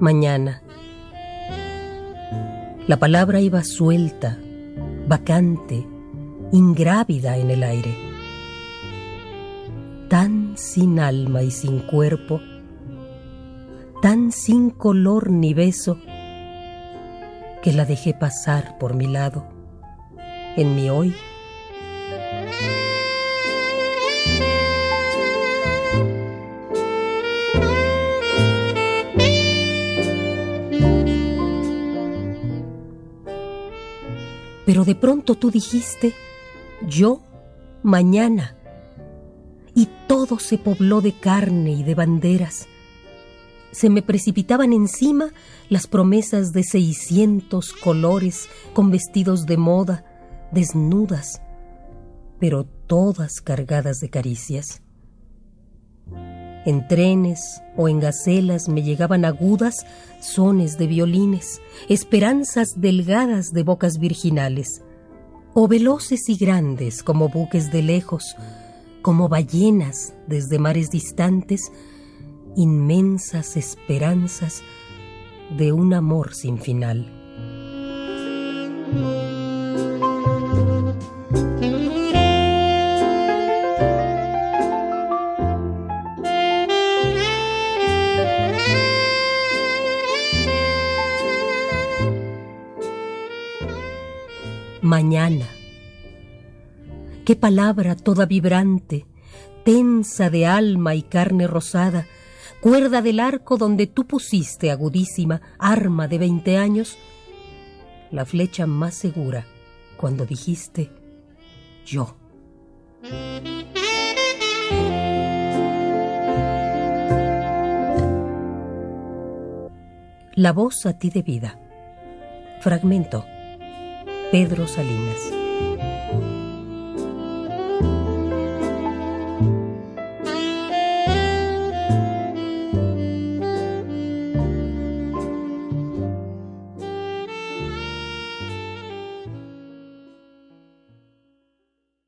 mañana. La palabra iba suelta, vacante, ingrávida en el aire. Tan sin alma y sin cuerpo, tan sin color ni beso, que la dejé pasar por mi lado, en mi hoy Pero de pronto tú dijiste, yo mañana. Y todo se pobló de carne y de banderas. Se me precipitaban encima las promesas de seiscientos colores con vestidos de moda, desnudas, pero todas cargadas de caricias. En trenes o en gacelas me llegaban agudas sones de violines, esperanzas delgadas de bocas virginales, o veloces y grandes como buques de lejos, como ballenas desde mares distantes, inmensas esperanzas de un amor sin final. Mañana. Qué palabra toda vibrante, tensa de alma y carne rosada, cuerda del arco donde tú pusiste agudísima arma de veinte años, la flecha más segura cuando dijiste yo. La voz a ti de vida. Fragmento Pedro Salinas.